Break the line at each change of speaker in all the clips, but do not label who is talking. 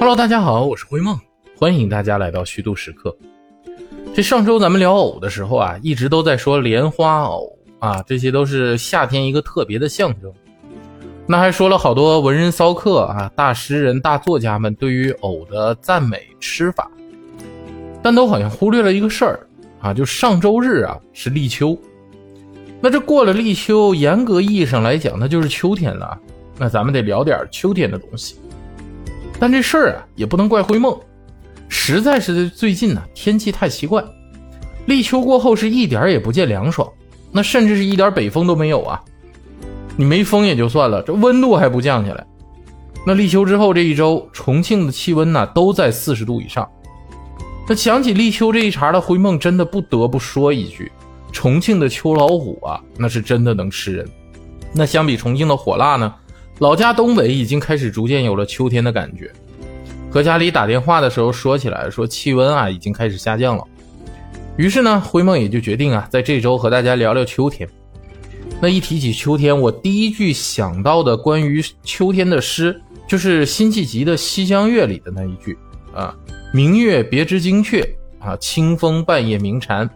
Hello，大家好，我是灰梦，欢迎大家来到虚度时刻。这上周咱们聊藕的时候啊，一直都在说莲花藕啊，这些都是夏天一个特别的象征。那还说了好多文人骚客啊、大诗人、大作家们对于藕的赞美吃法，但都好像忽略了一个事儿啊，就上周日啊是立秋，那这过了立秋，严格意义上来讲，那就是秋天了。那咱们得聊点秋天的东西，但这事儿啊也不能怪灰梦，实在是最近呢天气太奇怪，立秋过后是一点也不见凉爽，那甚至是一点北风都没有啊。你没风也就算了，这温度还不降下来。那立秋之后这一周，重庆的气温呢都在四十度以上。那想起立秋这一茬的灰梦，真的不得不说一句：重庆的秋老虎啊，那是真的能吃人。那相比重庆的火辣呢？老家东北已经开始逐渐有了秋天的感觉，和家里打电话的时候说起来，说气温啊已经开始下降了。于是呢，灰梦也就决定啊，在这周和大家聊聊秋天。那一提起秋天，我第一句想到的关于秋天的诗，就是辛弃疾的《西厢月》里的那一句啊：“明月别枝惊鹊啊，清风半夜鸣蝉，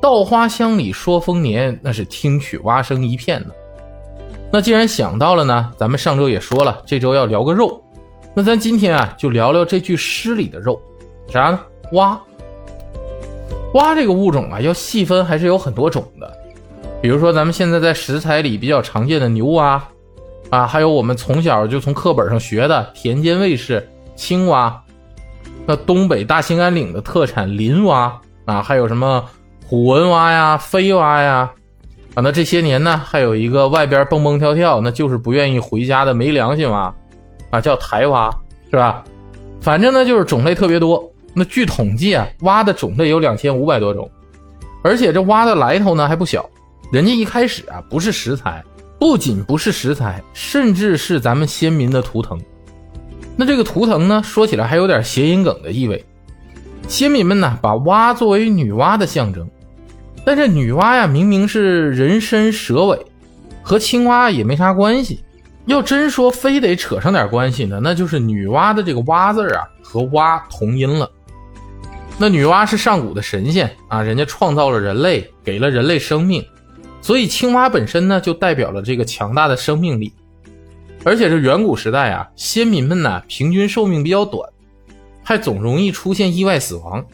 稻花香里说丰年，那是听取蛙声一片的。”那既然想到了呢，咱们上周也说了，这周要聊个肉，那咱今天啊就聊聊这句诗里的肉，啥呢？蛙。蛙这个物种啊，要细分还是有很多种的，比如说咱们现在在食材里比较常见的牛蛙，啊，还有我们从小就从课本上学的田间卫士青蛙，那东北大兴安岭的特产林蛙啊，还有什么虎纹蛙呀、飞蛙呀。啊，那这些年呢，还有一个外边蹦蹦跳跳，那就是不愿意回家的没良心蛙，啊，叫台蛙，是吧？反正呢，就是种类特别多。那据统计啊，蛙的种类有两千五百多种，而且这蛙的来头呢还不小。人家一开始啊不是食材，不仅不是食材，甚至是咱们先民的图腾。那这个图腾呢，说起来还有点谐音梗的意味。先民们呢，把蛙作为女娲的象征。但这女娲呀，明明是人身蛇尾，和青蛙也没啥关系。要真说非得扯上点关系呢，那就是女娲的这个“蛙”字啊，和“蛙”同音了。那女娲是上古的神仙啊，人家创造了人类，给了人类生命，所以青蛙本身呢，就代表了这个强大的生命力。而且这远古时代啊，先民们呢，平均寿命比较短，还总容易出现意外死亡，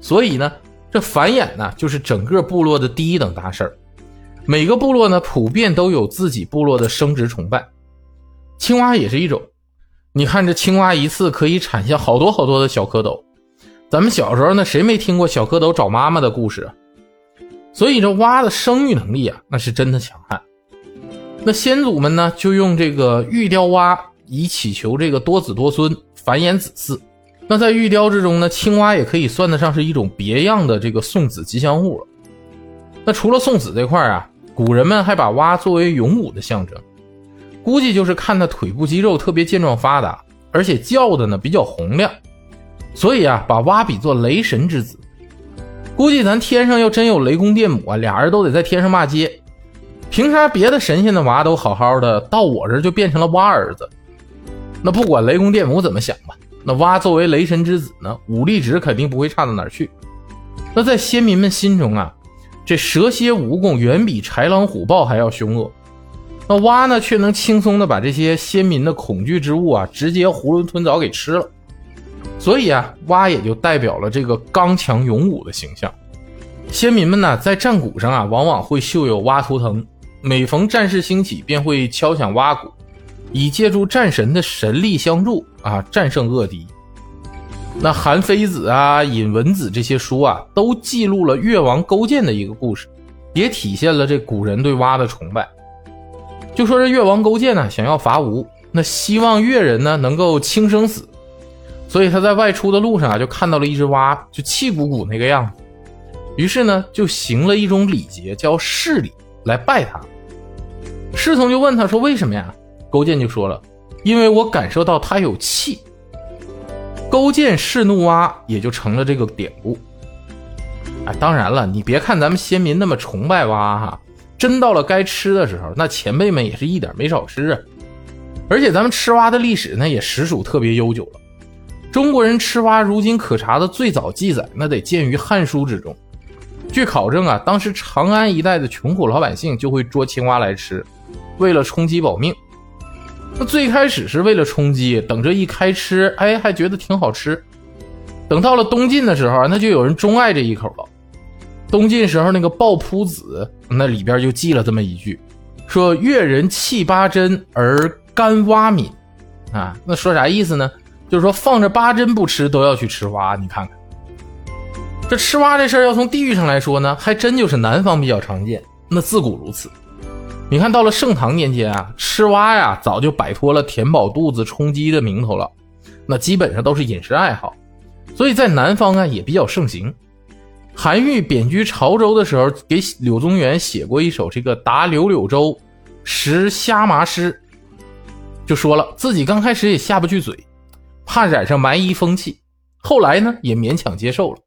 所以呢。这繁衍呢，就是整个部落的第一等大事儿。每个部落呢，普遍都有自己部落的生殖崇拜。青蛙也是一种。你看，这青蛙一次可以产下好多好多的小蝌蚪。咱们小时候呢，谁没听过小蝌蚪找妈妈的故事？所以这蛙的生育能力啊，那是真的强悍。那先祖们呢，就用这个玉雕蛙，以祈求这个多子多孙，繁衍子嗣。那在玉雕之中呢，青蛙也可以算得上是一种别样的这个送子吉祥物了。那除了送子这块啊，古人们还把蛙作为勇武的象征，估计就是看它腿部肌肉特别健壮发达，而且叫的呢比较洪亮，所以啊，把蛙比作雷神之子。估计咱天上要真有雷公电母啊，俩人都得在天上骂街。凭啥别的神仙的娃都好好的，到我这就变成了蛙儿子？那不管雷公电母怎么想吧。那蛙作为雷神之子呢，武力值肯定不会差到哪儿去。那在先民们心中啊，这蛇蝎蜈蚣远比豺狼虎豹还要凶恶。那蛙呢，却能轻松的把这些先民的恐惧之物啊，直接囫囵吞枣给吃了。所以啊，蛙也就代表了这个刚强勇武的形象。先民们呢，在战鼓上啊，往往会绣有蛙图腾，每逢战事兴起，便会敲响蛙鼓。以借助战神的神力相助啊，战胜恶敌。那《韩非子》啊，《尹文子》这些书啊，都记录了越王勾践的一个故事，也体现了这古人对蛙的崇拜。就说这越王勾践呢，想要伐吴，那希望越人呢能够轻生死，所以他在外出的路上啊，就看到了一只蛙，就气鼓鼓那个样子，于是呢，就行了一种礼节，叫侍礼，来拜他。侍从就问他说：“为什么呀？”勾践就说了：“因为我感受到他有气。”勾践弑怒蛙，也就成了这个典故。哎，当然了，你别看咱们先民那么崇拜蛙哈，真到了该吃的时候，那前辈们也是一点没少吃啊。而且咱们吃蛙的历史呢，也实属特别悠久了。中国人吃蛙如今可查的最早记载，那得见于《汉书》之中。据考证啊，当时长安一带的穷苦老百姓就会捉青蛙来吃，为了充饥保命。那最开始是为了充饥，等着一开吃，哎，还觉得挺好吃。等到了东晋的时候，那就有人钟爱这一口了。东晋时候那个《抱朴子》那里边就记了这么一句，说越人弃八珍而甘蛙敏，啊，那说啥意思呢？就是说放着八珍不吃，都要去吃蛙。你看看，这吃蛙这事儿，要从地域上来说呢，还真就是南方比较常见。那自古如此。你看到了盛唐年间啊，吃蛙呀，早就摆脱了填饱肚子、充饥的名头了，那基本上都是饮食爱好，所以在南方啊也比较盛行。韩愈贬居潮州的时候，给柳宗元写过一首这个《答柳柳州食虾麻诗》，就说了自己刚开始也下不去嘴，怕染上蛮夷风气，后来呢也勉强接受了。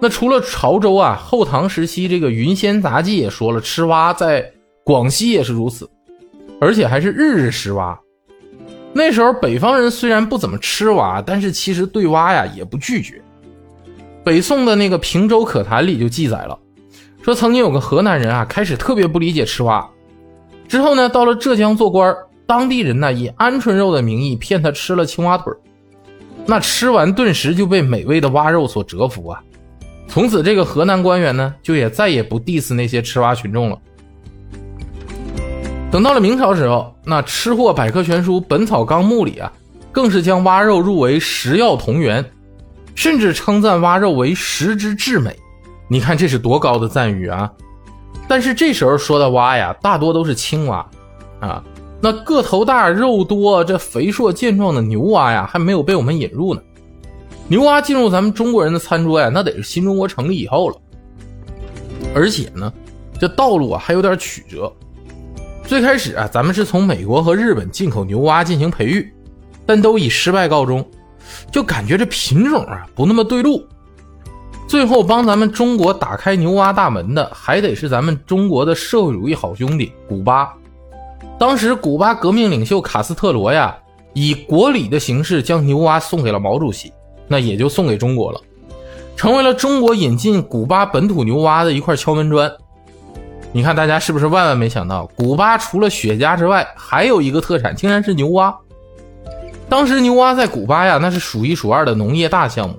那除了潮州啊，后唐时期这个《云仙杂记》也说了，吃蛙在广西也是如此，而且还是日日食蛙。那时候北方人虽然不怎么吃蛙，但是其实对蛙呀也不拒绝。北宋的那个《平州可谈》里就记载了，说曾经有个河南人啊，开始特别不理解吃蛙，之后呢，到了浙江做官，当地人呢以鹌鹑肉的名义骗他吃了青蛙腿那吃完顿时就被美味的蛙肉所折服啊，从此这个河南官员呢，就也再也不 diss 那些吃蛙群众了。等到了明朝时候，那《吃货百科全书本草纲目》里啊，更是将蛙肉入为食药同源。甚至称赞蛙肉为食之至美，你看这是多高的赞誉啊！但是这时候说的蛙呀，大多都是青蛙啊，那个头大、肉多、这肥硕健壮的牛蛙呀，还没有被我们引入呢。牛蛙进入咱们中国人的餐桌呀，那得是新中国成立以后了。而且呢，这道路啊还有点曲折。最开始啊，咱们是从美国和日本进口牛蛙进行培育，但都以失败告终。就感觉这品种啊不那么对路，最后帮咱们中国打开牛蛙大门的，还得是咱们中国的社会主义好兄弟古巴。当时古巴革命领袖卡斯特罗呀，以国礼的形式将牛蛙送给了毛主席，那也就送给中国了，成为了中国引进古巴本土牛蛙的一块敲门砖。你看大家是不是万万没想到，古巴除了雪茄之外，还有一个特产竟然是牛蛙。当时牛蛙在古巴呀，那是数一数二的农业大项目。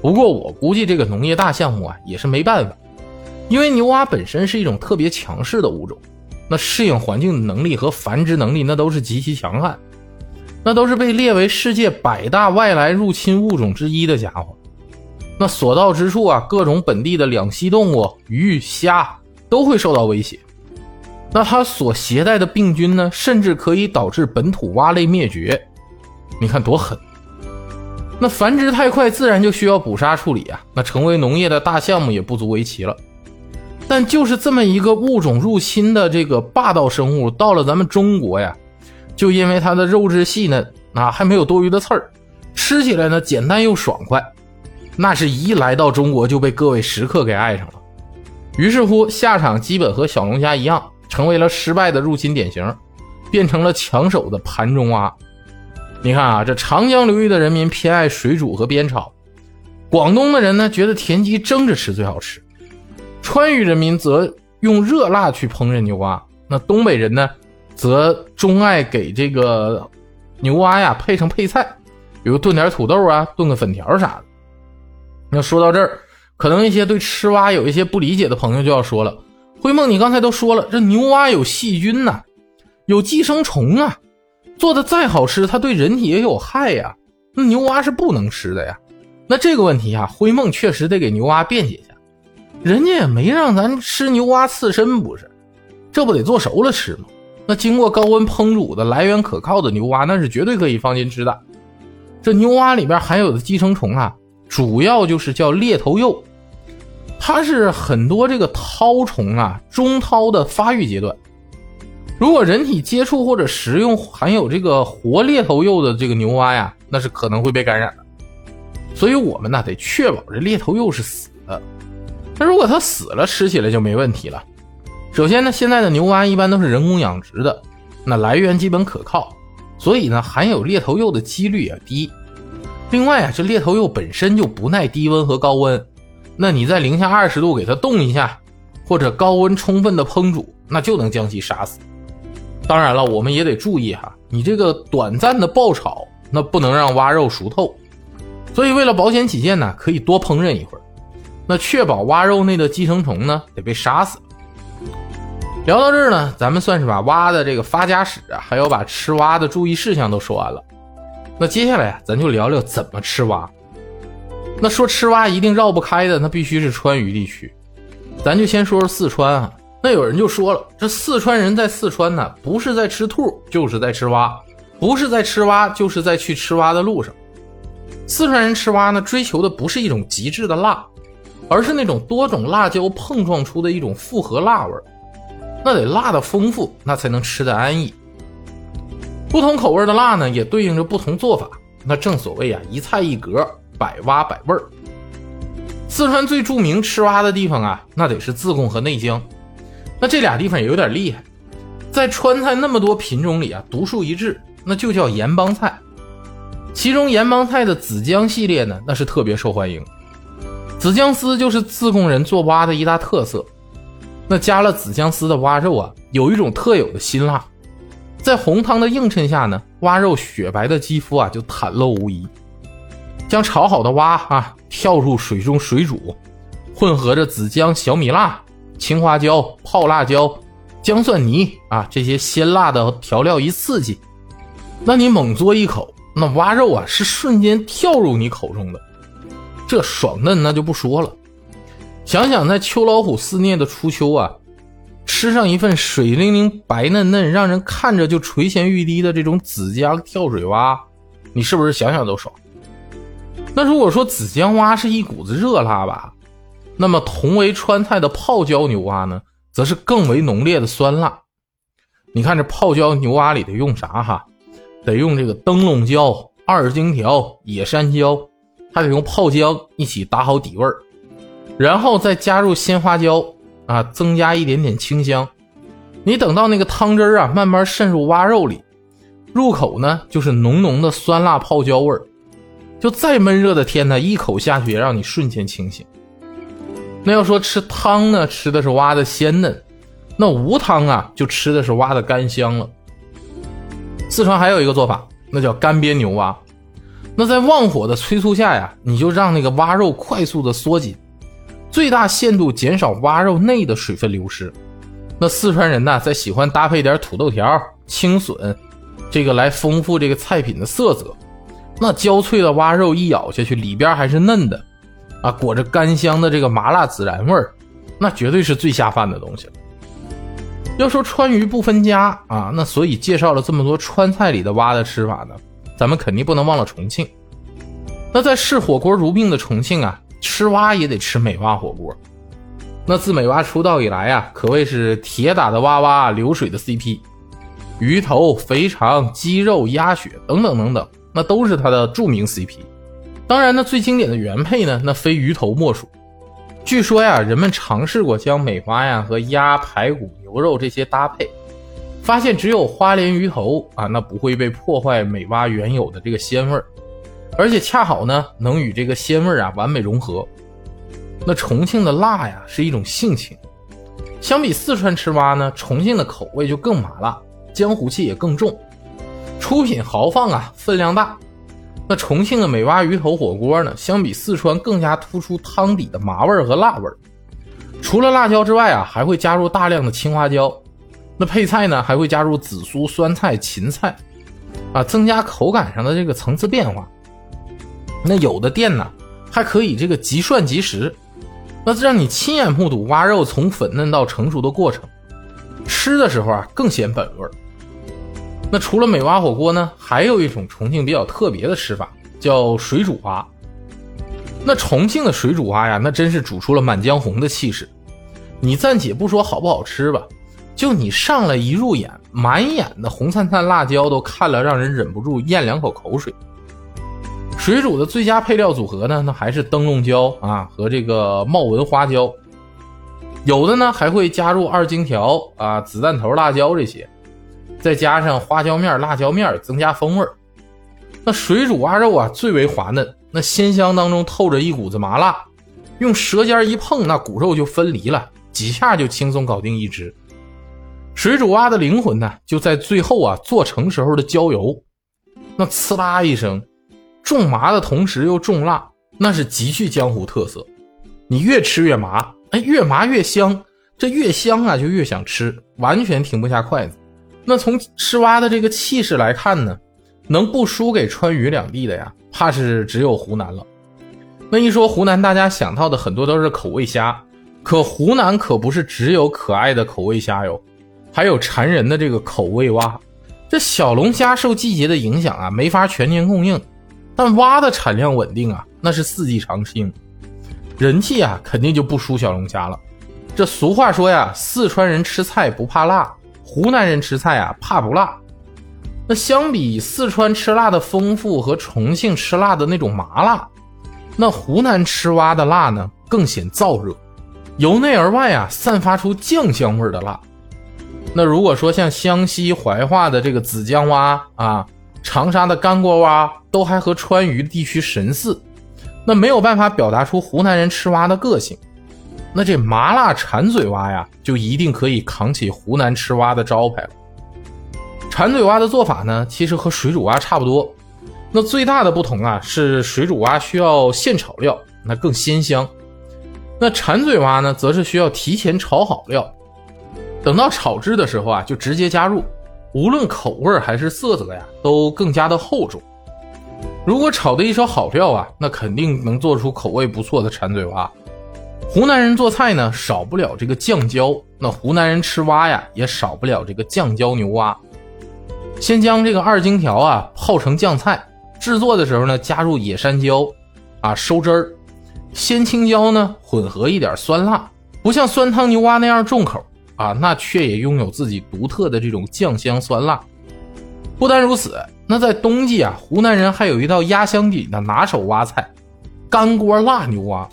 不过我估计这个农业大项目啊，也是没办法，因为牛蛙本身是一种特别强势的物种，那适应环境的能力和繁殖能力那都是极其强悍，那都是被列为世界百大外来入侵物种之一的家伙。那所到之处啊，各种本地的两栖动物、鱼虾都会受到威胁。那它所携带的病菌呢，甚至可以导致本土蛙类灭绝。你看多狠！那繁殖太快，自然就需要捕杀处理啊。那成为农业的大项目也不足为奇了。但就是这么一个物种入侵的这个霸道生物，到了咱们中国呀，就因为它的肉质细嫩啊，还没有多余的刺儿，吃起来呢简单又爽快，那是一来到中国就被各位食客给爱上了。于是乎，下场基本和小龙虾一样，成为了失败的入侵典型，变成了抢手的盘中蛙。你看啊，这长江流域的人民偏爱水煮和煸炒，广东的人呢觉得田鸡蒸着吃最好吃，川渝人民则用热辣去烹饪牛蛙，那东北人呢则钟爱给这个牛蛙呀配成配菜，比如炖点土豆啊，炖个粉条啥的。那说到这儿，可能一些对吃蛙有一些不理解的朋友就要说了：灰梦，你刚才都说了，这牛蛙有细菌呐，有寄生虫啊。做的再好吃，它对人体也有害呀。那牛蛙是不能吃的呀。那这个问题啊，灰梦确实得给牛蛙辩解一下。人家也没让咱吃牛蛙刺身，不是？这不得做熟了吃吗？那经过高温烹煮的、来源可靠的牛蛙，那是绝对可以放心吃的。这牛蛙里边含有的寄生虫啊，主要就是叫猎头幼，它是很多这个绦虫啊中绦的发育阶段。如果人体接触或者食用含有这个活猎头蚴的这个牛蛙呀，那是可能会被感染的。所以我们呢得确保这猎头幼是死的。那如果它死了，吃起来就没问题了。首先呢，现在的牛蛙一般都是人工养殖的，那来源基本可靠，所以呢含有猎头蚴的几率也低。另外啊，这猎头蚴本身就不耐低温和高温，那你在零下二十度给它冻一下，或者高温充分的烹煮，那就能将其杀死。当然了，我们也得注意哈，你这个短暂的爆炒，那不能让蛙肉熟透。所以为了保险起见呢，可以多烹饪一会儿，那确保蛙肉内的寄生虫呢得被杀死。聊到这儿呢，咱们算是把蛙的这个发家史啊，还有把吃蛙的注意事项都说完了。那接下来啊，咱就聊聊怎么吃蛙。那说吃蛙一定绕不开的，那必须是川渝地区。咱就先说说四川啊。那有人就说了，这四川人在四川呢，不是在吃兔，就是在吃蛙；不是在吃蛙，就是在去吃蛙的路上。四川人吃蛙呢，追求的不是一种极致的辣，而是那种多种辣椒碰撞出的一种复合辣味儿。那得辣的丰富，那才能吃得安逸。不同口味的辣呢，也对应着不同做法。那正所谓啊，一菜一格，百蛙百味儿。四川最著名吃蛙的地方啊，那得是自贡和内江。那这俩地方也有点厉害，在川菜那么多品种里啊，独树一帜，那就叫盐帮菜。其中盐帮菜的紫姜系列呢，那是特别受欢迎。紫姜丝就是自贡人做蛙的一大特色。那加了紫姜丝的蛙肉啊，有一种特有的辛辣，在红汤的映衬下呢，蛙肉雪白的肌肤啊就袒露无遗。将炒好的蛙啊跳入水中水煮，混合着紫姜、小米辣、青花椒、泡辣椒、姜蒜泥啊这些鲜辣的调料一刺激，那你猛嘬一口，那蛙肉啊是瞬间跳入你口中的，这爽嫩那就不说了。想想在秋老虎肆虐的初秋啊，吃上一份水灵灵、白嫩嫩、让人看着就垂涎欲滴的这种紫姜跳水蛙，你是不是想想都爽？那如果说紫姜蛙是一股子热辣吧，那么同为川菜的泡椒牛蛙呢，则是更为浓烈的酸辣。你看这泡椒牛蛙里得用啥哈？得用这个灯笼椒、二荆条、野山椒，还得用泡姜一起打好底味儿。然后再加入鲜花椒啊，增加一点点清香。你等到那个汤汁儿啊慢慢渗入蛙肉里，入口呢就是浓浓的酸辣泡椒味儿。就再闷热的天呢，一口下去也让你瞬间清醒。那要说吃汤呢，吃的是蛙的鲜嫩；那无汤啊，就吃的是蛙的干香了。四川还有一个做法，那叫干煸牛蛙。那在旺火的催促下呀，你就让那个蛙肉快速的缩紧。最大限度减少蛙肉内的水分流失。那四川人呢，在喜欢搭配点土豆条、青笋，这个来丰富这个菜品的色泽。那焦脆的蛙肉一咬下去，里边还是嫩的，啊，裹着干香的这个麻辣孜然味儿，那绝对是最下饭的东西了。要说川渝不分家啊，那所以介绍了这么多川菜里的蛙的吃法呢，咱们肯定不能忘了重庆。那在视火锅如命的重庆啊。吃蛙也得吃美蛙火锅，那自美蛙出道以来啊，可谓是铁打的蛙蛙流水的 CP，鱼头、肥肠、鸡肉、鸭血等等等等，那都是它的著名 CP。当然呢，最经典的原配呢，那非鱼头莫属。据说呀，人们尝试过将美蛙呀和鸭、排骨、牛肉这些搭配，发现只有花鲢鱼头啊，那不会被破坏美蛙原有的这个鲜味儿。而且恰好呢，能与这个鲜味啊完美融合。那重庆的辣呀是一种性情，相比四川吃蛙呢，重庆的口味就更麻辣，江湖气也更重，出品豪放啊，分量大。那重庆的美蛙鱼头火锅呢，相比四川更加突出汤底的麻味儿和辣味儿。除了辣椒之外啊，还会加入大量的青花椒。那配菜呢，还会加入紫苏、酸菜、芹菜，啊，增加口感上的这个层次变化。那有的店呢，还可以这个即涮即食，那让你亲眼目睹蛙肉从粉嫩到成熟的过程，吃的时候啊更显本味儿。那除了美蛙火锅呢，还有一种重庆比较特别的吃法，叫水煮蛙。那重庆的水煮蛙呀，那真是煮出了《满江红》的气势。你暂且不说好不好吃吧，就你上来一入眼，满眼的红灿灿辣椒都看了让人忍不住咽两口口水。水煮的最佳配料组合呢，那还是灯笼椒啊和这个茂文花椒，有的呢还会加入二荆条啊、子弹头辣椒这些，再加上花椒面、辣椒面，增加风味儿那水煮蛙肉啊最为滑嫩，那鲜香当中透着一股子麻辣，用舌尖一碰，那骨肉就分离了，几下就轻松搞定一只。水煮蛙的灵魂呢，就在最后啊做成时候的焦油，那呲啦一声，重麻的同时又重辣，那是极具江湖特色。你越吃越麻，哎，越麻越香，这越香啊就越想吃，完全停不下筷子。那从吃蛙的这个气势来看呢，能不输给川渝两地的呀，怕是只有湖南了。那一说湖南，大家想到的很多都是口味虾，可湖南可不是只有可爱的口味虾哟。还有馋人的这个口味蛙，这小龙虾受季节的影响啊，没法全年供应，但蛙的产量稳定啊，那是四季常青，人气啊肯定就不输小龙虾了。这俗话说呀，四川人吃菜不怕辣，湖南人吃菜啊怕不辣。那相比四川吃辣的丰富和重庆吃辣的那种麻辣，那湖南吃蛙的辣呢更显燥热，由内而外啊散发出酱香味的辣。那如果说像湘西怀化的这个子江蛙啊，长沙的干锅蛙都还和川渝地区神似，那没有办法表达出湖南人吃蛙的个性，那这麻辣馋嘴蛙呀，就一定可以扛起湖南吃蛙的招牌了。馋嘴蛙的做法呢，其实和水煮蛙差不多，那最大的不同啊，是水煮蛙需要现炒料，那更鲜香；那馋嘴蛙呢，则是需要提前炒好料。等到炒制的时候啊，就直接加入，无论口味还是色泽呀，都更加的厚重。如果炒的一手好料啊，那肯定能做出口味不错的馋嘴蛙。湖南人做菜呢，少不了这个酱椒，那湖南人吃蛙呀，也少不了这个酱椒牛蛙。先将这个二荆条啊泡成酱菜，制作的时候呢，加入野山椒啊收汁儿，鲜青椒呢混合一点酸辣，不像酸汤牛蛙那样重口。啊，那却也拥有自己独特的这种酱香酸辣。不单如此，那在冬季啊，湖南人还有一道压箱底的拿手蛙菜——干锅辣牛蛙。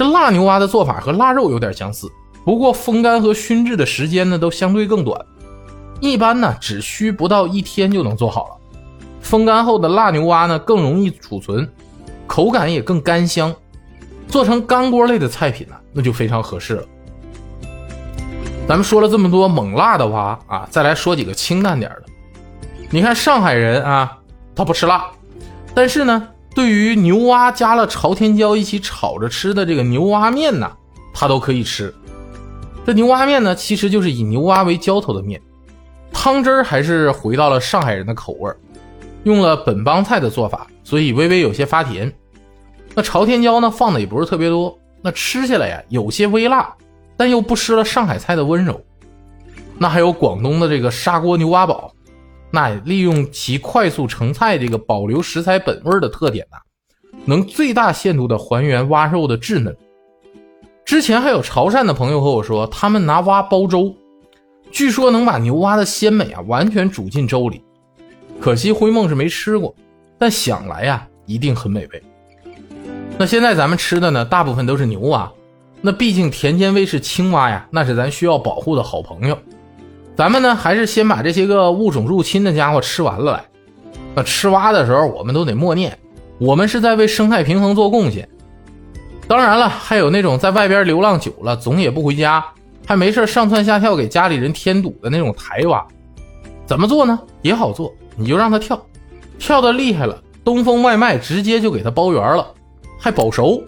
这辣牛蛙的做法和腊肉有点相似，不过风干和熏制的时间呢都相对更短，一般呢只需不到一天就能做好了。风干后的辣牛蛙呢更容易储存，口感也更干香，做成干锅类的菜品呢，那就非常合适了。咱们说了这么多猛辣的蛙啊，再来说几个清淡点的。你看上海人啊，他不吃辣，但是呢，对于牛蛙加了朝天椒一起炒着吃的这个牛蛙面呢，他都可以吃。这牛蛙面呢，其实就是以牛蛙为浇头的面，汤汁儿还是回到了上海人的口味儿，用了本帮菜的做法，所以微微有些发甜。那朝天椒呢，放的也不是特别多，那吃起来呀，有些微辣。但又不失了上海菜的温柔。那还有广东的这个砂锅牛蛙煲，那利用其快速成菜这个保留食材本味的特点呢，能最大限度的还原蛙肉的稚嫩。之前还有潮汕的朋友和我说，他们拿蛙煲粥，据说能把牛蛙的鲜美啊完全煮进粥里。可惜灰梦是没吃过，但想来呀，一定很美味。那现在咱们吃的呢，大部分都是牛蛙。那毕竟田间卫是青蛙呀，那是咱需要保护的好朋友。咱们呢，还是先把这些个物种入侵的家伙吃完了来。那吃蛙的时候，我们都得默念，我们是在为生态平衡做贡献。当然了，还有那种在外边流浪久了，总也不回家，还没事上蹿下跳给家里人添堵的那种台蛙，怎么做呢？也好做，你就让它跳，跳的厉害了，东风外卖直接就给它包圆了，还保熟。